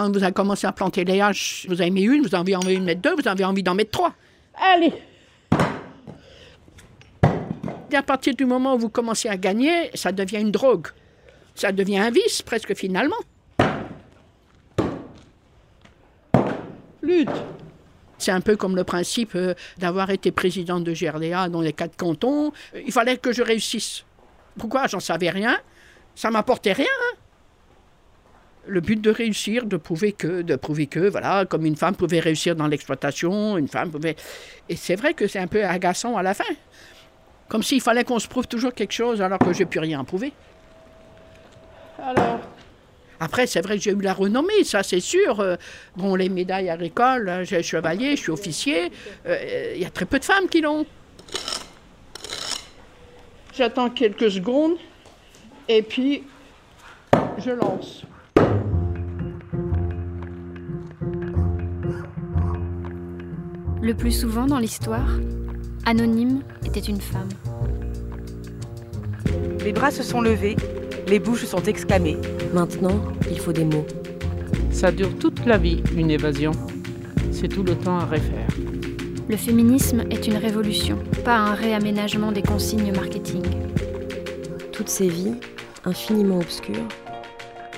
quand vous avez commencé à planter les haches, vous avez mis une, vous avez envie de mettre deux, vous avez envie d'en mettre trois. Allez Et à partir du moment où vous commencez à gagner, ça devient une drogue. Ça devient un vice, presque finalement. Lutte c'est un peu comme le principe euh, d'avoir été président de GRDA dans les quatre cantons. Il fallait que je réussisse. Pourquoi? J'en savais rien. Ça m'apportait rien. Hein. Le but de réussir, de prouver que, de prouver que, voilà, comme une femme pouvait réussir dans l'exploitation, une femme pouvait. Et c'est vrai que c'est un peu agaçant à la fin. Comme s'il fallait qu'on se prouve toujours quelque chose alors que j'ai plus rien à prouver. Alors. Après, c'est vrai que j'ai eu la renommée, ça c'est sûr. Euh, bon, les médailles agricoles, hein, j'ai chevalier, je suis officier. Euh, il y a très peu de femmes qui l'ont. J'attends quelques secondes et puis je lance. Le plus souvent dans l'histoire, Anonyme était une femme. Les bras se sont levés les bouches sont exclamées. Maintenant, il faut des mots. Ça dure toute la vie, une évasion. C'est tout le temps à refaire. Le féminisme est une révolution, pas un réaménagement des consignes marketing. Toutes ces vies, infiniment obscures,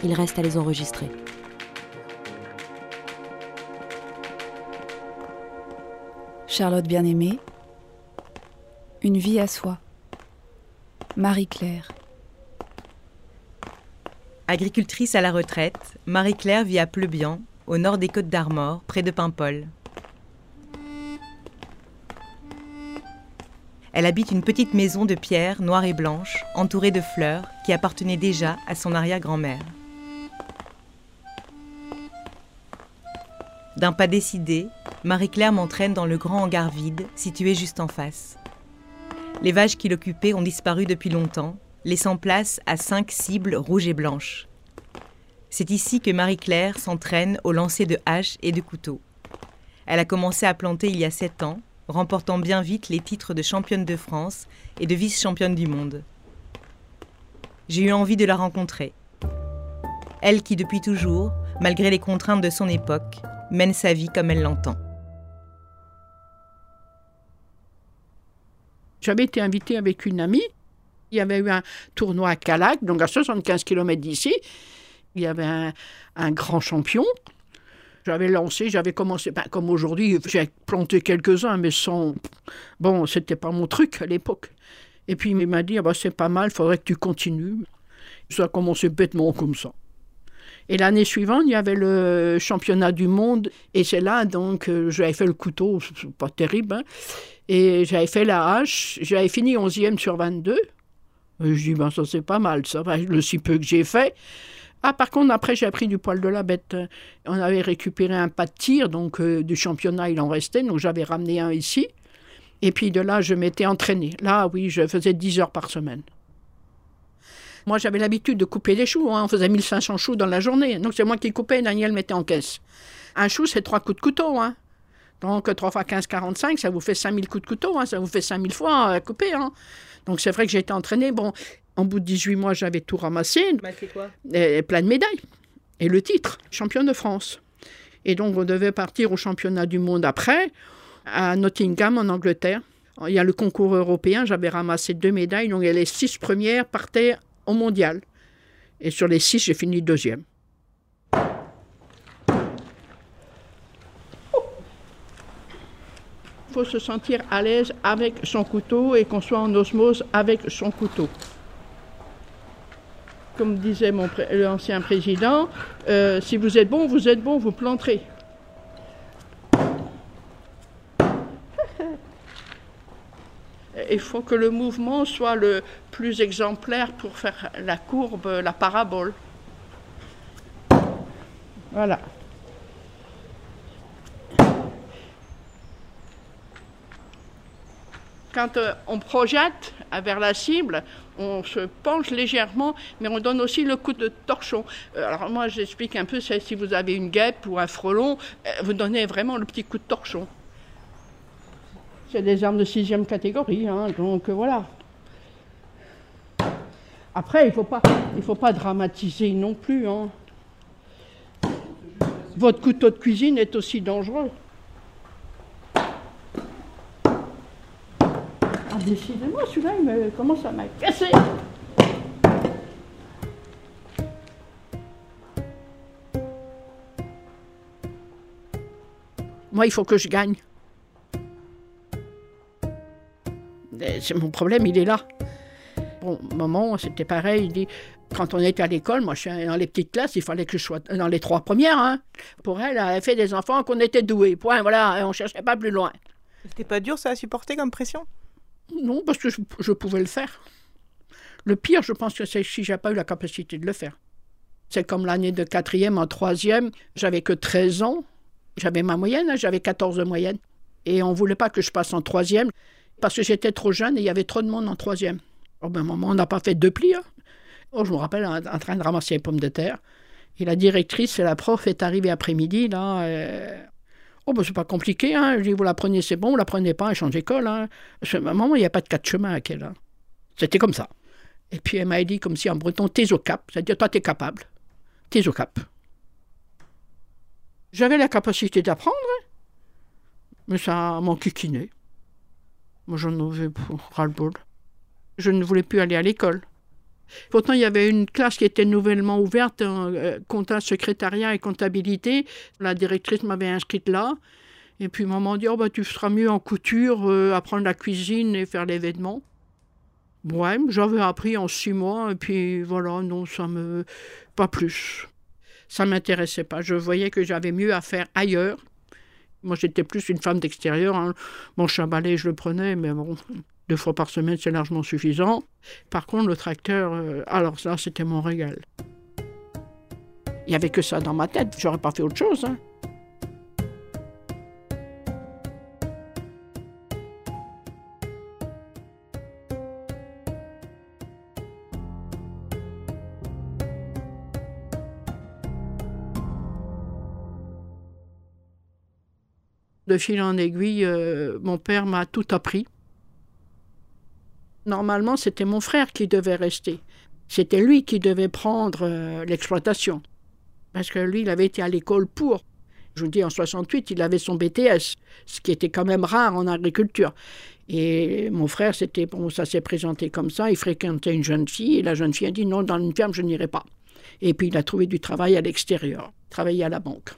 il reste à les enregistrer. Charlotte bien-aimée, Une vie à soi. Marie-Claire. Agricultrice à la retraite, Marie-Claire vit à Pleubian, au nord des Côtes d'Armor, près de Paimpol. Elle habite une petite maison de pierre noire et blanche, entourée de fleurs, qui appartenait déjà à son arrière-grand-mère. D'un pas décidé, Marie-Claire m'entraîne dans le grand hangar vide situé juste en face. Les vaches qui l'occupaient ont disparu depuis longtemps laissant place à cinq cibles rouges et blanches. C'est ici que Marie-Claire s'entraîne au lancer de haches et de couteaux. Elle a commencé à planter il y a sept ans, remportant bien vite les titres de championne de France et de vice-championne du monde. J'ai eu envie de la rencontrer. Elle qui, depuis toujours, malgré les contraintes de son époque, mène sa vie comme elle l'entend. J'avais été invitée avec une amie il y avait eu un tournoi à Calac, donc à 75 km d'ici. Il y avait un, grand champion. J'avais lancé, j'avais commencé, ben, comme aujourd'hui, j'ai planté quelques-uns, mais sans. Bon, c'était pas mon truc à l'époque. Et puis il m'a dit ah ben, c'est pas mal, faudrait que tu continues. Ça a commencé bêtement comme ça. Et l'année suivante, il y avait le championnat du monde, et c'est là donc euh, j'avais fait le couteau, pas terrible, hein. et j'avais fait la hache, j'avais fini 11e sur 22. Je dis, ben ça c'est pas mal, ça le si peu que j'ai fait. Ah, par contre, après, j'ai pris du poil de la bête. On avait récupéré un pas de tir, donc euh, du championnat, il en restait, donc j'avais ramené un ici. Et puis de là, je m'étais entraîné. Là, oui, je faisais 10 heures par semaine. Moi, j'avais l'habitude de couper des choux. Hein. On faisait 1500 choux dans la journée. Donc, c'est moi qui coupais, Daniel mettait en caisse. Un chou, c'est trois coups de couteau. Hein. Donc, 3 fois 15, 45, ça vous fait 5000 coups de couteau. Hein. Ça vous fait 5000 fois à couper. Hein. Donc c'est vrai que j'ai été entraînée. Bon, en bout de 18 mois, j'avais tout ramassé. quoi? Et, plein de médailles. Et le titre, championne de France. Et donc on devait partir au championnat du monde après, à Nottingham, en Angleterre. Il y a le concours européen, j'avais ramassé deux médailles. Donc les six premières partaient au mondial. Et sur les six, j'ai fini deuxième. Il faut se sentir à l'aise avec son couteau et qu'on soit en osmose avec son couteau. Comme disait mon l'ancien président, euh, si vous êtes bon, vous êtes bon, vous planterez. Il faut que le mouvement soit le plus exemplaire pour faire la courbe, la parabole. Voilà. quand euh, on projette vers la cible, on se penche légèrement, mais on donne aussi le coup de torchon. Euh, alors moi, j'explique un peu, si vous avez une guêpe ou un frelon, euh, vous donnez vraiment le petit coup de torchon. C'est des armes de sixième catégorie, hein, donc voilà. Après, il ne faut, pas, dramatiser non plus. Hein. Votre couteau de cuisine est aussi dangereux. Ah, décidément, celui-là, il me commence à m'agacer. Moi, il faut que je gagne. C'est mon problème, il est là. Bon, maman, c'était pareil. Il dit, quand on était à l'école, moi, je suis dans les petites classes, il fallait que je sois dans les trois premières. hein. Pour elle, elle fait des enfants qu'on était doués. Point, voilà, et on cherchait pas plus loin. C'était pas dur ça à supporter comme pression? Non, parce que je, je pouvais le faire. Le pire, je pense que c'est si j'ai pas eu la capacité de le faire. C'est comme l'année de quatrième en troisième, j'avais que 13 ans. J'avais ma moyenne, hein, j'avais 14 de moyenne. Et on voulait pas que je passe en troisième parce que j'étais trop jeune et il y avait trop de monde en troisième. Au même moment, on n'a pas fait deux plis. hein. Oh, je me rappelle en, train de ramasser les pommes de terre. Et la directrice et la prof est arrivée après-midi, là. euh, Oh, ben, c'est pas compliqué, hein. Je dis, vous la prenez, c'est bon, vous la prenez pas, elle change d'école, hein. Parce que, maman, il n'y a pas de quatre chemins à hein. C'était comme ça. Et puis elle m'a dit comme si en breton, t'es au cap. C'est-à-dire, toi, t'es capable. T'es au cap. J'avais la capacité d'apprendre, mais ça m'enquiquinait. Moi, j'en avais ras-le-bol. Je ne voulais plus aller à l'école. Pourtant, il y avait une classe qui était nouvellement ouverte, euh, compta, secrétariat et comptabilité. La directrice m'avait inscrite là. Et puis, maman dit, oh, bah, tu seras mieux en couture, euh, apprendre la cuisine et faire les vêtements. Ouais, j'avais appris en six mois, et puis voilà, non, ça me. pas plus. Ça m'intéressait pas. Je voyais que j'avais mieux à faire ailleurs. Moi, j'étais plus une femme d'extérieur. Hein. Mon chabalet, je le prenais, mais bon, deux fois par semaine, c'est largement suffisant. Par contre, le tracteur, euh, alors ça, c'était mon régal. Il n'y avait que ça dans ma tête. J'aurais pas fait autre chose. hein. De fil en aiguille, euh, mon père m'a tout appris. Normalement, c'était mon frère qui devait rester. C'était lui qui devait prendre euh, l'exploitation. Parce que lui, il avait été à l'école pour. Je vous dis, en 68, il avait son BTS, ce qui était quand même rare en agriculture. Et mon frère, c'était bon, ça s'est présenté comme ça. Il fréquentait une jeune fille et la jeune fille a dit non, dans une ferme, je n'irai pas. Et puis il a trouvé du travail à l'extérieur, travailler à la banque.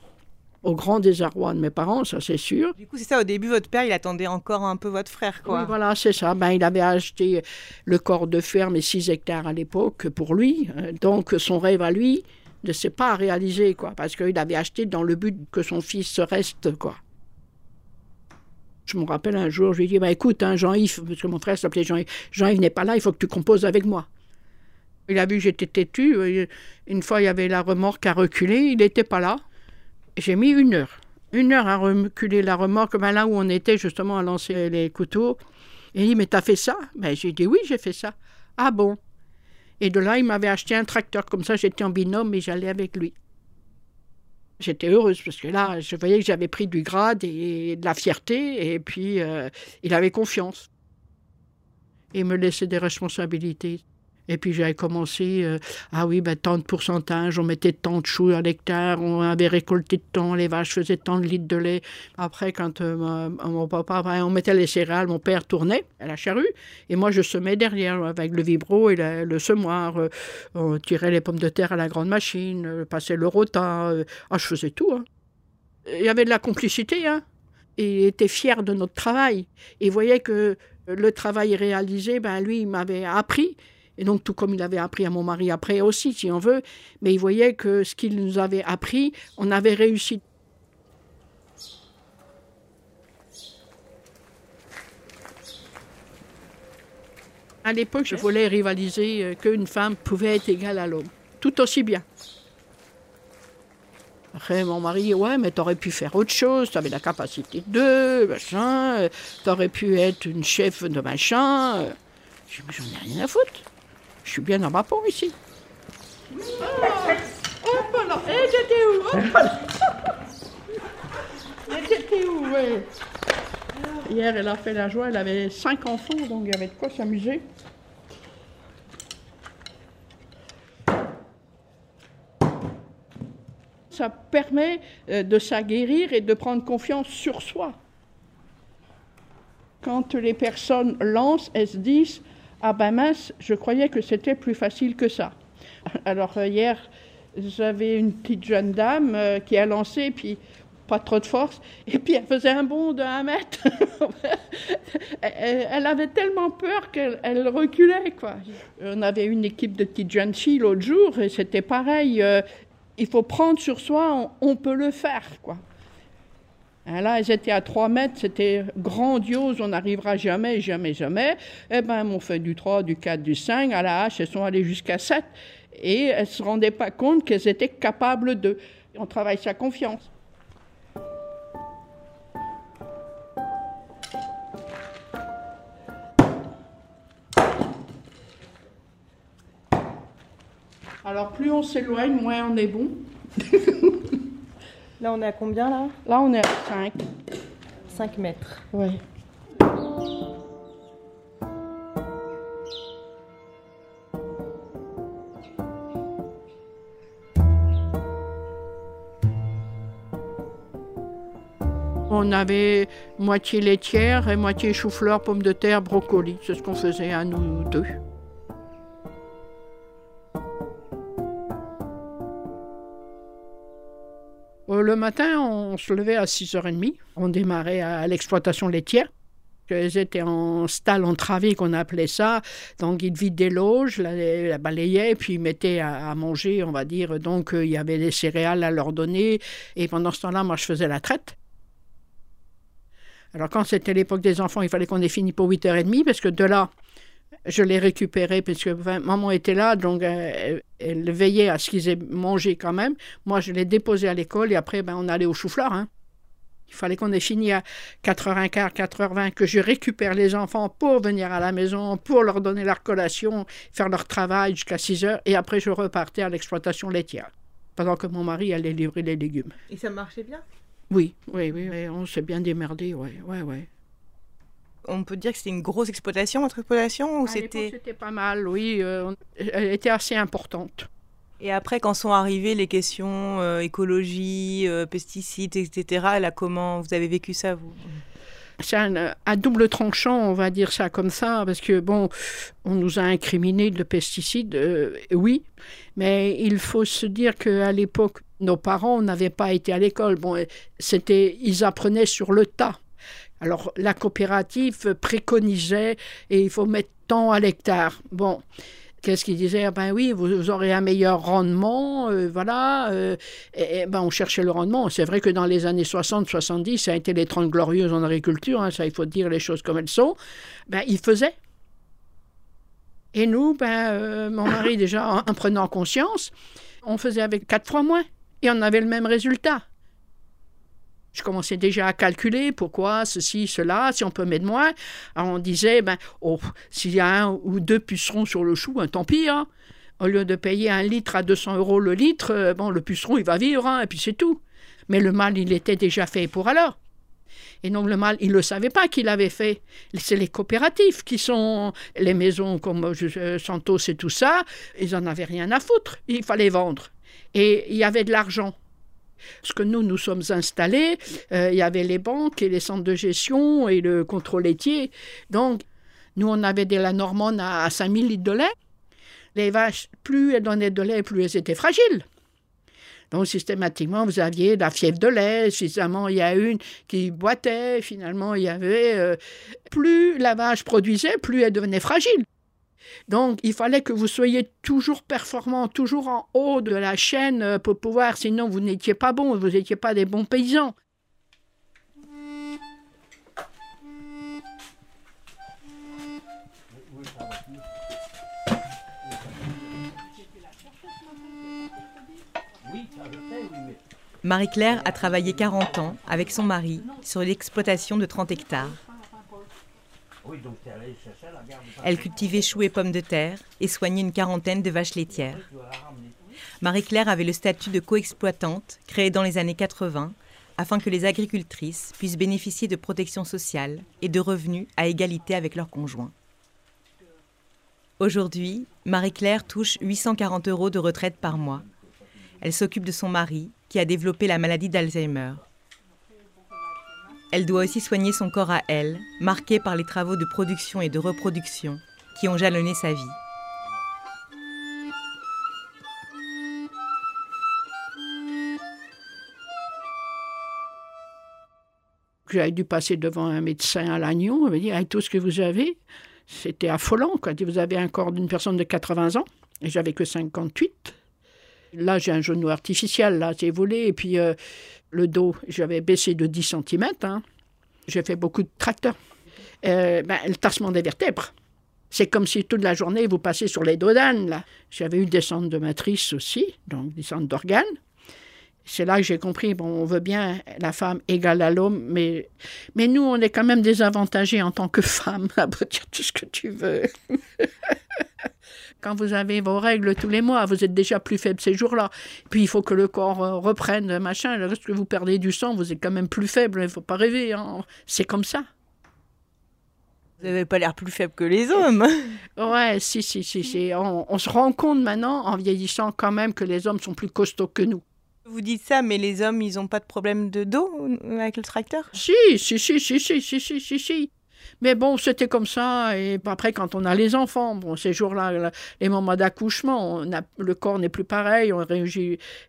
Au grand désarroi de mes parents, ça c'est sûr. Du coup, c'est ça, au début, votre père, il attendait encore un peu votre frère, quoi. Oui, voilà, c'est ça. Ben, il avait acheté le corps de ferme et 6 hectares à l'époque pour lui. Euh, Donc, son rêve à lui ne s'est pas réalisé, quoi, parce qu'il avait acheté dans le but que son fils reste, quoi. Je me rappelle un jour, je lui ai dit, bah, écoute, hein, Jean-Yves, parce que mon frère s'appelait Jean-Yves, Jean-Yves n'est pas là, il faut que tu composes avec moi. Il a vu que j'étais têtu. Une fois, il y avait la remorque à reculer, il n'était pas là. J'ai mis une heure. Une heure à reculer la remorque, ben là où on était justement à lancer les couteaux. Il dit, mais t'as fait ça? Ben, J'ai dit, oui, j'ai fait ça. Ah bon? Et de là, il m'avait acheté un tracteur. Comme ça, j'étais en binôme et j'allais avec lui. J'étais heureuse parce que là, je voyais que j'avais pris du grade et de la fierté. Et puis, euh, il avait confiance. Il me laissait des responsabilités. Et puis j'avais commencé, euh, ah oui, ben, tant de pourcentage, on mettait tant de choux à l'hectare, on avait récolté tant, les vaches faisaient tant de litres de lait. Après, quand euh, mon papa, ben, on mettait les céréales, mon père tournait à la charrue, et moi je semais derrière avec le vibro et le semoir. euh, on tirait les pommes de terre à la grande machine, passait le rota. ah, je faisais tout. hein. Il y avait de la complicité, hein. Et il était fier de notre travail. Il voyait que le travail réalisé, ben, lui, il m'avait appris. Et donc, tout comme il avait appris à mon mari après aussi, si on veut, mais il voyait que ce qu'il nous avait appris, on avait réussi. À l'époque, je voulais rivaliser euh, qu'une femme pouvait être égale à l'homme, tout aussi bien. Après, mon mari ouais, mais t'aurais pu faire autre chose, t'avais la capacité de, machin, euh, t'aurais pu être une chef de machin. euh. Je j'en ai rien à foutre. Je suis bien dans ma peau ici. Hop là, eh, t'étais où? Hop. Eh, t'étais où, ouais? Hier, elle a fait la joie, elle avait cinq enfants, donc il y avait de quoi s'amuser. Ça permet euh, de s'aguerrir et de prendre confiance sur soi. Quand les personnes lancent, elles se disent Ah ben je croyais que c'était plus facile que ça. Alors euh, hier, j'avais une petite jeune dame euh, qui a lancé, puis pas trop de force, et puis elle faisait un bond de un mètre. elle, avait tellement peur qu'elle elle reculait, quoi. On avait une équipe de petites jeunes filles l'autre jour, et c'était pareil. euh, il faut prendre sur soi, on, on peut le faire, quoi. Hein, Là, elles étaient à 3 mètres, c'était grandiose, on n'arrivera jamais, jamais, jamais. Eh elles m'ont fait du 3, du 4, du 5, à la hache, elles sont allées jusqu'à 7, et elles ne se rendaient pas compte qu'elles étaient capables de. On travaille sa confiance. Alors, plus on s'éloigne, moins on est bon. Là, on est à combien là? Là, on est à 5. 5 mètres. Oui. On avait moitié laitière et moitié chou-fleur, pommes de terre, brocoli. C'est ce qu'on faisait à nous deux. Le matin, on se levait à 6h30. On démarrait à l'exploitation laitière. Elles étaient en stall entravé, qu'on appelait ça. Donc, ils vidaient loges, la, la balayaient, puis ils mettaient à, à manger, on va dire. Donc, euh, il y avait des céréales à leur donner. Et pendant ce temps-là, moi, je faisais la traite. Alors, quand c'était l'époque des enfants, il fallait qu'on ait fini pour 8h30, parce que de là, je les récupérais, parce que enfin, maman était là, donc euh, elle, veillait à ce qu'ils aient mangé quand même. Moi, je les déposais à l'école, et après, ben, on allait au chou-fleur. Hein. Il fallait qu'on ait fini à 4h15, 4h20, que je récupère les enfants pour venir à la maison, pour leur donner leur collation, faire leur travail jusqu'à 6h, et après, je repartais à l'exploitation laitière, pendant que mon mari allait livrer les légumes. Et ça marchait bien? Oui, oui, oui, oui, on s'est bien démerdé, oui, oui, oui. On peut dire que c'était une grosse exploitation, votre exploitation Ou c'était... c'était pas mal, oui. euh, elle était assez importante. Et après, quand sont arrivées les questions euh, écologie, euh, pesticides, etc., là, comment vous avez vécu ça, vous? C'est un, à double tranchant, on va dire ça comme ça, parce que, bon, on nous a incriminé de pesticides, euh, oui, mais il faut se dire qu'à l'époque, nos parents n'avaient pas été à l'école. Bon, c'était, ils apprenaient sur le tas. Alors, la coopérative préconisait, et il faut mettre tant à l'hectare. Bon. Qu'est-ce qu'ils disaient? Ah Ben oui, vous, aurez un meilleur rendement, euh, voilà. euh, et, ben on cherchait le rendement. C'est vrai que dans les années 60-70, ça a été les 30 glorieuses en agriculture, hein, ça il faut dire les choses comme elles sont. Ben ils faisaient. Et nous, ben, euh, mon mari déjà, en, en prenant conscience, on faisait avec quatre fois moins. Et on avait le même résultat. Je commençais déjà à calculer pourquoi ceci, cela, si on peut mettre moins. On disait, ben, oh, s'il y a un ou deux pucerons sur le chou, ben, tant pis. hein. Au lieu de payer un litre à 200 euros le litre, euh, bon, le puceron, il va vivre, hein, et puis c'est tout. Mais le mal, il était déjà fait pour alors. Et donc le mal, il ne le savait pas qu'il avait fait. C'est les coopératives qui sont les maisons comme euh, Santos et tout ça. Ils n'en avaient rien à foutre. Il fallait vendre. Et il y avait de l'argent. Parce que nous, nous sommes installés, euh, il y avait les banques et les centres de gestion et le contrôle laitier. Donc, nous, on avait de la normande à 5000 litres de lait. Les vaches, plus elles donnaient de lait, plus elles étaient fragiles. Donc, systématiquement, vous aviez la fièvre de lait. Finalement, il y a une qui boitait. Finalement, il y avait. euh, plus la vache produisait, plus elle devenait fragile. Donc, il fallait que vous soyez toujours performant, toujours en haut de la chaîne euh, pour pouvoir, sinon vous n'étiez pas bon, vous n'étiez pas des bons paysans. Marie-Claire a travaillé 40 ans avec son mari sur l'exploitation de 30 hectares. Elle cultivait choux et pommes de terre et soignait une quarantaine de vaches laitières. Marie-Claire avait le statut de coexploitante créé dans les années 80 afin que les agricultrices puissent bénéficier de protection sociale et de revenus à égalité avec leurs conjoints. Aujourd'hui, Marie-Claire touche 840 euros de retraite par mois. Elle s'occupe de son mari, qui a développé la maladie d'Alzheimer. Elle doit aussi soigner son corps à elle, marqué par les travaux de production et de reproduction qui ont jalonné sa vie. J'avais dû passer devant un médecin à Lannion, il m'a dit avec tout ce que vous avez, c'était affolant. Quoi. Vous avez un corps d'une personne de 80 ans, et j'avais que 58. Là, j'ai un genou artificiel, là, j'ai volé, et puis euh, le dos, j'avais baissé de 10 cm. Hein. J'ai fait beaucoup de tracteurs. Euh, ben, le tassement des vertèbres. C'est comme si toute la journée, vous passez sur les dos d'âne, là. J'avais eu des centres de matrice aussi, donc des centres d'organes. C'est là que j'ai compris, bon, on veut bien la femme égale à l'homme, mais, mais nous, on est quand même désavantagés en tant que femme, à dire tout ce que tu veux. Quand vous avez vos règles tous les mois, vous êtes déjà plus faible ces jours-là. Puis il faut que le corps euh, reprenne, euh, machin. Le reste que vous perdez du sang, vous êtes quand même plus faible. Il ne faut pas rêver. Hein. C'est comme ça. Vous n'avez pas l'air plus faible que les hommes. Ouais, si, si, si. si. On, on se rend compte maintenant, en vieillissant quand même, que les hommes sont plus costauds que nous. Vous dites ça, mais les hommes, ils n'ont pas de problème de dos euh, avec le tracteur? Si si si, si, si, si, si, si, si, mais bon, c'était comme ça. Et après, quand on a les enfants, bon, ces jours-là, les moments d'accouchement, le corps n'est plus pareil. On,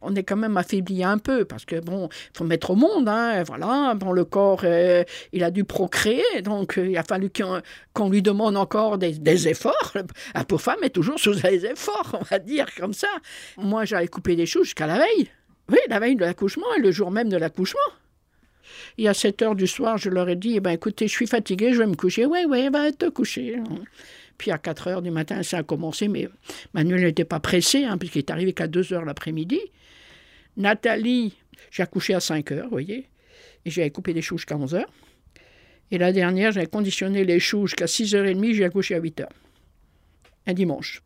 on est quand même affaibli un peu parce que bon, faut mettre au monde. Hein, voilà. Bon, le corps, euh, il a dû procréer, donc euh, il a fallu qu'on lui demande encore des, efforts. La pauvre femme est toujours sous les efforts, on va dire comme ça. Moi, j'allais couper des choux jusqu'à la veille. Oui, la veille de l'accouchement et le jour même de l'accouchement. Et à 7 heures du soir, je leur ai dit, eh ben, écoutez, je suis fatiguée, je vais me coucher. Oui, oui, va te coucher. Puis à 4 heures du matin, ça a commencé, mais Manuel n'était pas pressé, hein, puisqu'il est arrivé qu'à 2 heures l'après-midi. Nathalie, j'ai accouché à 5 heures, vous voyez, et j'avais coupé les choux jusqu'à 11 heures. Et la dernière, j'avais conditionné les choux jusqu'à 6h30, j'ai accouché à 8 heures. Un dimanche.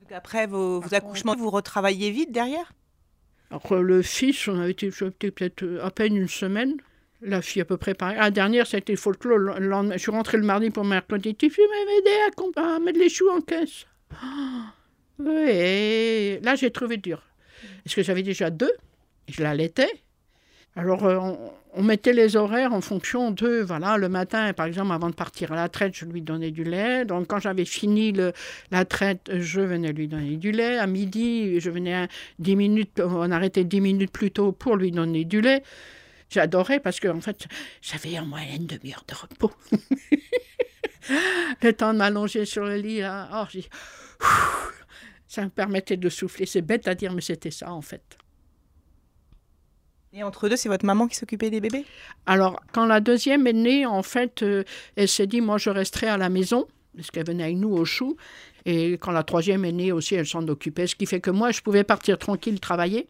Donc après vos, accouchements, vous retravaillez vite derrière? Alors le fils, on avait été peut-être à peine une semaine. La fille à peu près pareil. La dernière, c'était folklore. Le je suis rentrée le mardi pour mercredi. Tu peux m'aider à, mettre les choux en caisse Oui. Là, j'ai trouvé dur. Parce que j'avais déjà deux. Et je l'allaitais. Alors, euh, on, mettait les horaires en fonction de, voilà, le matin, par exemple, avant de partir à la traite, je lui donnais du lait. Donc, quand j'avais fini le, la traite, je venais lui donner du lait. À midi, je venais 10 minutes, on arrêtait 10 minutes plus tôt pour lui donner du lait. J'adorais parce que, en fait, j'avais en moyenne demi-heure de repos. le temps de m'allonger sur le lit, là, oh, ça me permettait de souffler. C'est bête à dire, mais c'était ça, en fait. Et entre deux, c'est votre maman qui s'occupait des bébés? Alors, quand la deuxième est née, en fait, euh, elle s'est dit, moi, je resterai à la maison, parce qu'elle venait avec nous au chou. Et quand la troisième est née aussi, elle s'en occupait, ce qui fait que moi, je pouvais partir tranquille travailler.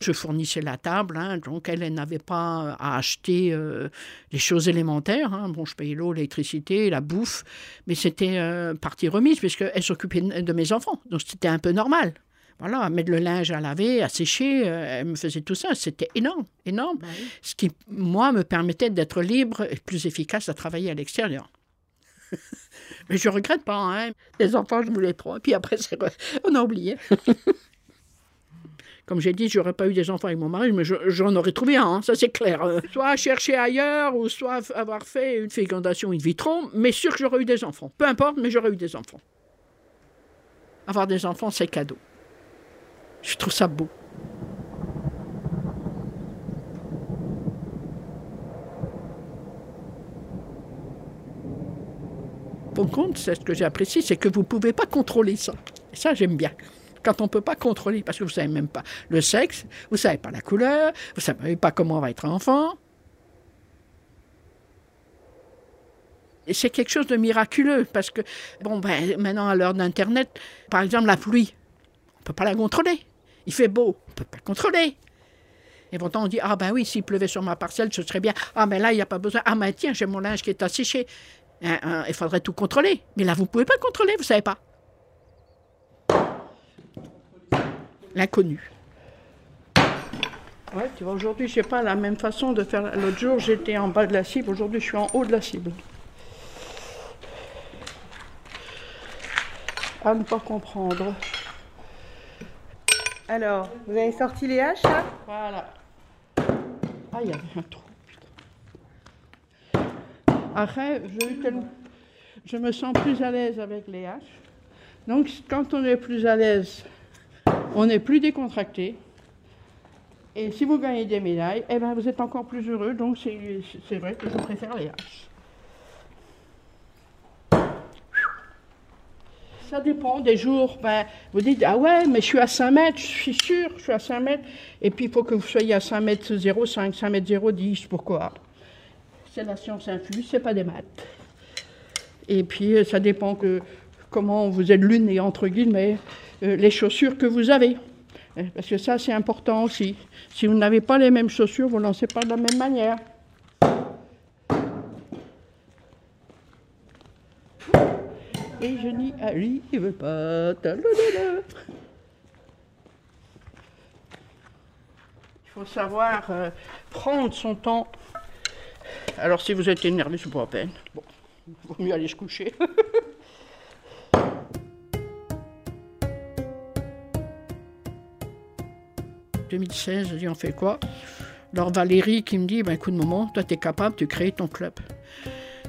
Je fournissais la table, hein, donc elle, n'avait pas à acheter euh, les choses élémentaires. Hein. Bon, je payais l'eau, l'électricité, la bouffe, mais c'était euh, partie remise puisqu'elle s'occupait de mes enfants. Donc c'était un peu normal. Voilà, mettre le linge à laver, à sécher, euh, elle me faisait tout ça. C'était énorme, énorme. Bah Ce qui, moi, me permettait d'être libre et plus efficace à travailler à l'extérieur. Mais je regrette pas. Hein. Les enfants, je voulais trop. Et puis après, on a oublié. Comme j'ai dit, j'aurais pas eu des enfants avec mon mari, mais j'en aurais trouvé un, hein, ça c'est clair. Euh, soit chercher ailleurs, ou soit avoir fait une fécondation in vitro, mais sûr que j'aurais eu des enfants. Peu importe, mais j'aurais eu des enfants. Avoir des enfants, c'est cadeau. Je trouve ça beau. Pour compte, c'est ce que j'apprécie, c'est que vous ne pouvez pas contrôler ça. Et ça, j'aime bien quand on ne peut pas contrôler, parce que vous ne savez même pas le sexe, vous ne savez pas la couleur, vous ne savez pas comment va être enfant. Et c'est quelque chose de miraculeux, parce que, bon, ben, maintenant, à l'heure d'Internet, par exemple, la pluie, on ne peut pas la contrôler. Il fait beau, on ne peut pas contrôler. Et pourtant, on dit, ah ben oui, s'il pleuvait sur ma parcelle, ce serait bien. Ah mais là, il n'y a pas besoin. Ah mais tiens, j'ai mon linge qui est asséché. Hein, hein, il faudrait tout contrôler. Mais là, vous ne pouvez pas contrôler, vous ne savez pas. L'inconnu. Ouais, tu vois, aujourd'hui, je n'ai pas la même façon de faire. L'autre jour, j'étais en bas de la cible, aujourd'hui, je suis en haut de la cible. À ne pas comprendre. Alors, vous avez sorti les haches là? Voilà. Ah, il y avait un trou. putain. Après, je, tel- je me sens plus à l'aise avec les haches. Donc, quand on est plus à l'aise, on est plus décontracté. Et si vous gagnez des médailles, eh ben, vous êtes encore plus heureux. Donc, c'est vrai que je préfère les haches. Ça dépend des jours. Ben, vous dites, ah ouais, mais je suis à 5 mètres, je suis sûr, je suis à 5 mètres. Et puis, il faut que vous soyez à 5 mètres 05, 5 mètres 010. Pourquoi? C'est la science infuse, c'est pas des maths. Et puis, euh, ça dépend que comment vous êtes l'une et entre guillemets, les chaussures que vous avez. Euh, Parce que ça, c'est important aussi. Si vous n'avez pas les mêmes chaussures, vous ne lancez pas de la même manière. Et je n'y arrive pas. Il faut savoir euh, prendre son temps. Alors, si vous êtes énervé, c'est pas la peine. Bon, vaut mieux aller se coucher. « 2016, je dis on fait quoi? Alors Valérie qui me dit, ben, écoute maman, toi tu es capable, tu crées ton club.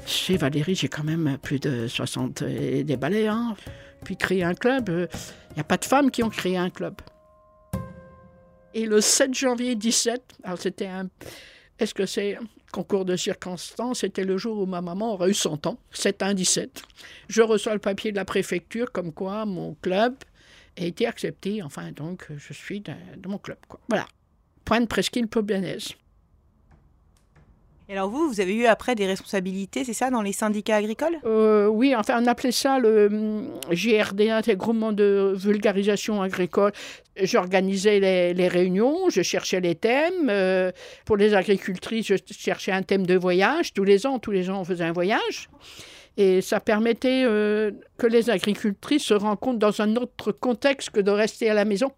Chez Valérie, j'ai quand même plus de 60 et des balais. Hein. Puis créer un club, il n'y a pas de femmes qui ont créé un club. Et le 7 janvier 17, alors c'était un... Est-ce que c'est concours de circonstances? C'était le jour où ma maman aurait eu 100 ans, 7 1 17. Je reçois le papier de la préfecture comme quoi mon club a été accepté. Enfin, donc, je suis de, de mon club. Quoi. Voilà. Pointe Presqu'île Poblanaise. Et alors vous, vous avez eu après des responsabilités, c'est ça, dans les syndicats agricoles? Euh, oui, enfin, on appelait ça le hum, GRD, c'est groupement de vulgarisation agricole. J'organisais les, les réunions, je cherchais les thèmes. euh, pour les agricultrices, je cherchais un thème de voyage. Tous les ans, tous les ans, on faisait un voyage. Et ça permettait euh, que les agricultrices se rencontrent dans un autre contexte que de rester à la maison.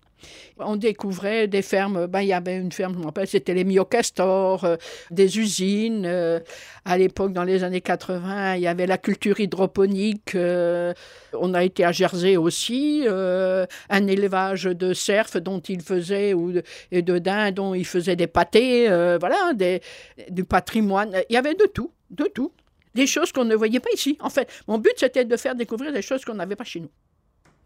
On découvrait des fermes, ben, il y avait une ferme, je me rappelle, c'était les Myocastors, euh, des usines. euh, à l'époque, dans les années 80, il y avait la culture hydroponique. on a été à Jersey aussi, un élevage de cerfs dont il faisait, ou de, et de daims dont il faisait des pâtés, voilà, du patrimoine. Il y avait de tout, de tout. Des choses qu'on ne voyait pas ici. En fait, mon but, c'était de faire découvrir des choses qu'on n'avait pas chez nous.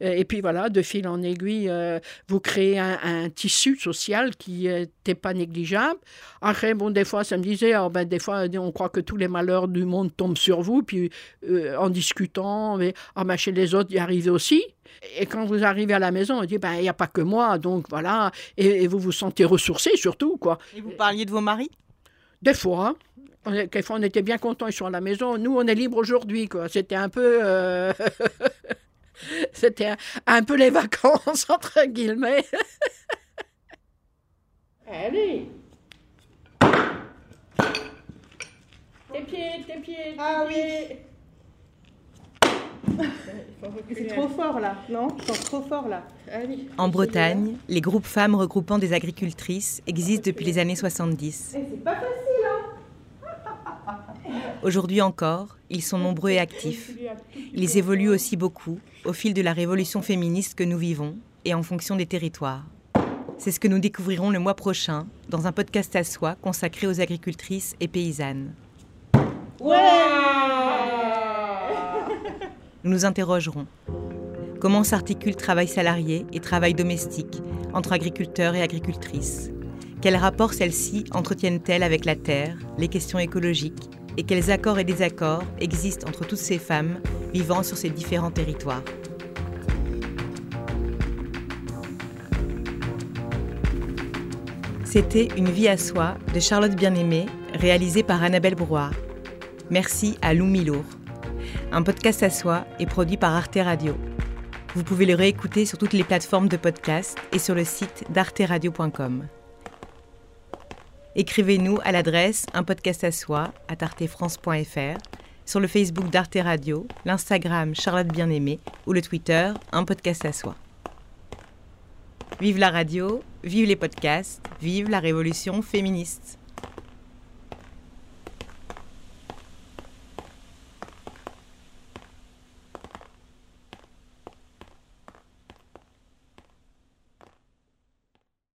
Euh, Et puis voilà, de fil en aiguille, euh, vous créez un, un tissu social qui n'était pas négligeable. Après, bon, des fois, ça me disait, ah, ben, des fois, on croit que tous les malheurs du monde tombent sur vous, puis euh, en discutant, mais, ah, ben, chez les autres, y arrivez aussi. Et quand vous arrivez à la maison, on dit, ben, il n'y a pas que moi, donc voilà, et, et vous vous sentez ressourcé surtout, quoi. Et vous parliez de vos maris? Des fois, hein. On, on était bien contents, ils sont à la maison. Nous, on est libres aujourd'hui, quoi. C'était un peu... euh, C'était un, un peu les vacances, entre guillemets. Allez Tes pieds, tes pieds, tes Ah oui. pieds. C'est trop fort là, non Je sens trop fort là. Allez. En Bretagne, les groupes femmes regroupant des agricultrices existent depuis les années 70. C'est pas facile Aujourd'hui encore, ils sont nombreux et actifs. Ils évoluent aussi beaucoup au fil de la révolution féministe que nous vivons et en fonction des territoires. C'est ce que nous découvrirons le mois prochain dans un podcast à soi consacré aux agricultrices et paysannes. Nous nous interrogerons. Comment s'articule le travail salarié et travail domestique entre agriculteurs et agricultrices? Quel rapport celles-ci entretiennent-elles avec la terre, les questions écologiques Et quels accords et désaccords existent entre toutes ces femmes vivant sur ces différents territoires C'était Une vie à soi de Charlotte Bien-Aimée, réalisée par Annabelle Brouard. Merci à Lou Milour. Un podcast à soi est produit par Arte Radio. Vous pouvez le réécouter sur toutes les plateformes de podcast et sur le site d'arteradio.com. Écrivez-nous à l'adresse un podcast à soi à artefrance.fr, sur le Facebook d'Arte Radio, l'Instagram Charlotte Bien-Aimée ou le Twitter un podcast à soi. Vive la radio, vive les podcasts, vive la révolution féministe.